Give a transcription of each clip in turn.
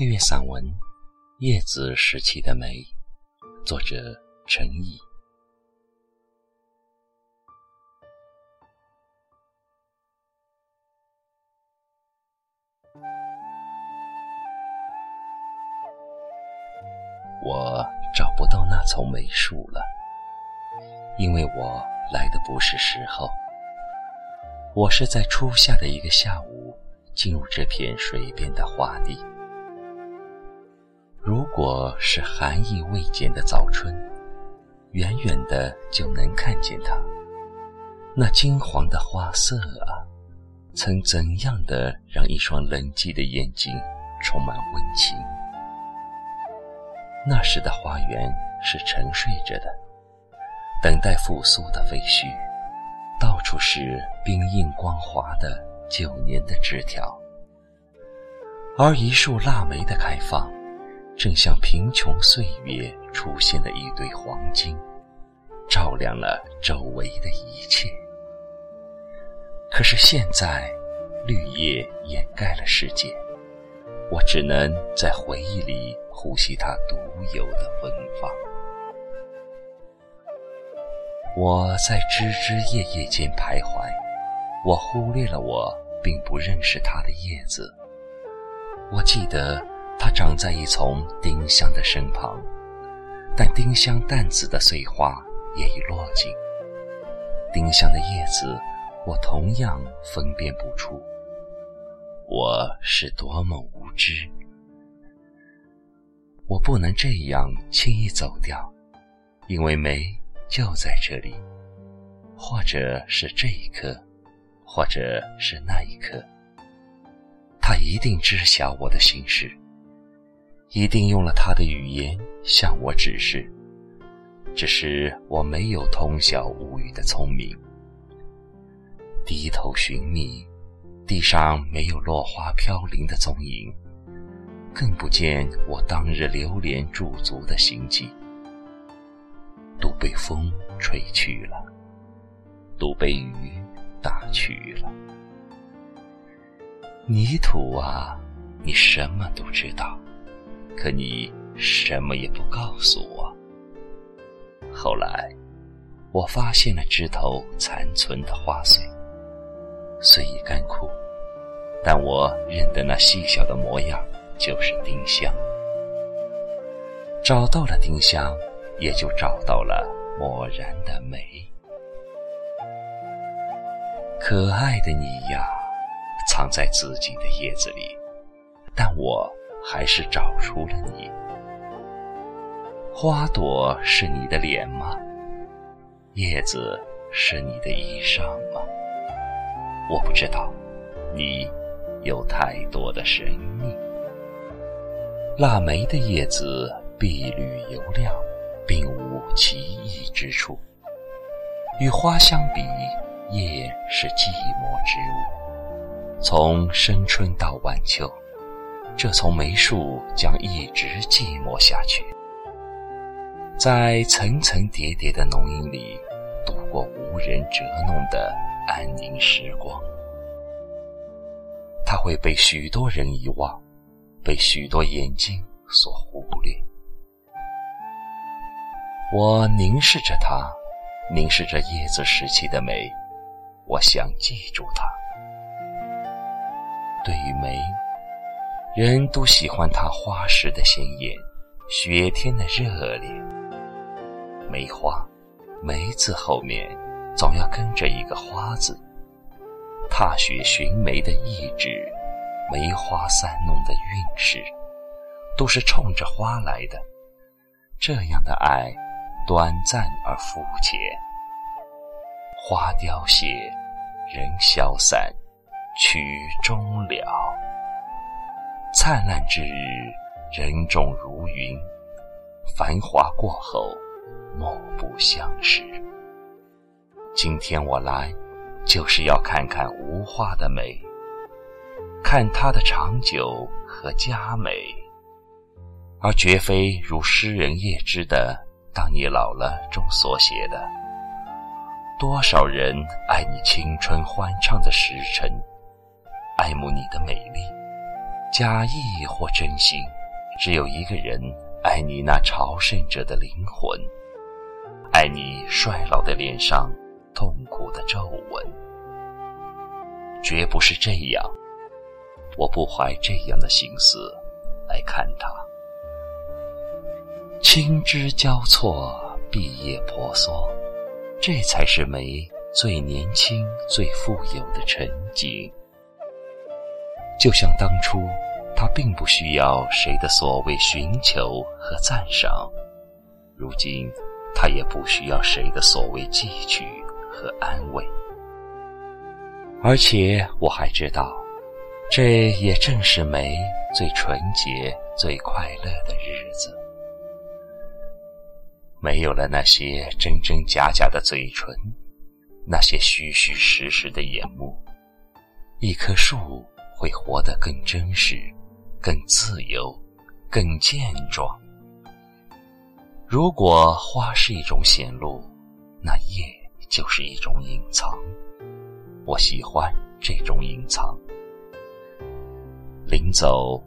配乐散文《叶子时期的美》，作者陈毅。我找不到那丛梅树了，因为我来的不是时候。我是在初夏的一个下午进入这片水边的花地。如果是寒意未减的早春，远远的就能看见它。那金黄的花色啊，曾怎样的让一双冷寂的眼睛充满温情？那时的花园是沉睡着的，等待复苏的废墟，到处是冰硬光滑的旧年的枝条，而一树腊梅的开放，正像贫穷岁月出现的一堆黄金，照亮了周围的一切。可是现在，绿叶掩盖了世界，我只能在回忆里。呼吸它独有的芬芳。我在枝枝叶叶间徘徊，我忽略了我并不认识它的叶子。我记得它长在一丛丁香的身旁，但丁香淡紫的碎花也已落尽。丁香的叶子，我同样分辨不出。我是多么无知！我不能这样轻易走掉，因为梅就在这里，或者是这一刻，或者是那一刻。他一定知晓我的心事，一定用了他的语言向我指示，只是我没有通晓物语的聪明。低头寻觅，地上没有落花飘零的踪影。更不见我当日流连驻足的行迹，都被风吹去了，都被雨打去了。泥土啊，你什么都知道，可你什么也不告诉我。后来，我发现了枝头残存的花穗，虽已干枯，但我认得那细小的模样。就是丁香，找到了丁香，也就找到了漠然的美。可爱的你呀，藏在自己的叶子里，但我还是找出了你。花朵是你的脸吗？叶子是你的衣裳吗？我不知道，你有太多的神秘。腊梅的叶子碧绿油亮，并无奇异之处。与花相比，叶是寂寞之物。从深春到晚秋，这丛梅树将一直寂寞下去，在层层叠叠的浓荫里度过无人折弄的安宁时光。它会被许多人遗忘。被许多眼睛所忽略。我凝视着它，凝视着叶子时期的美，我想记住它。对于梅，人都喜欢它花时的鲜艳，雪天的热烈。梅花，梅字后面总要跟着一个花字，踏雪寻梅的意志。梅花三弄的韵事，都是冲着花来的。这样的爱，短暂而肤浅。花凋谢，人消散，曲终了。灿烂之日，人众如云。繁华过后，莫不相识。今天我来，就是要看看无花的美。看它的长久和佳美，而绝非如诗人叶芝的“当你老了”中所写的：“多少人爱你青春欢畅的时辰，爱慕你的美丽，假意或真心，只有一个人爱你那朝圣者的灵魂，爱你衰老的脸上痛苦的皱纹。绝不是这样，我不怀这样的心思来看他。青枝交错，碧叶婆娑，这才是梅最年轻、最富有的沉静。就像当初，他并不需要谁的所谓寻求和赞赏；如今，他也不需要谁的所谓汲取和安慰。而且，我还知道，这也正是梅最纯洁、最快乐的日子。没有了那些真真假假的嘴唇，那些虚虚实实的眼目，一棵树。会活得更真实、更自由、更健壮。如果花是一种显露，那叶就是一种隐藏。我喜欢这种隐藏。临走，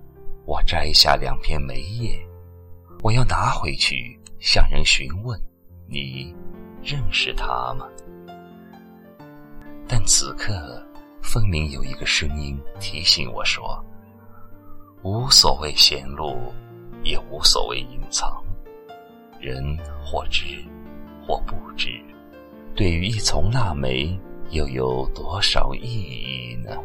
我摘下两片梅叶，我要拿回去向人询问：你认识它吗？但此刻。分明有一个声音提醒我说：“无所谓显露，也无所谓隐藏。人或知，或不知，对于一丛腊梅，又有多少意义呢？”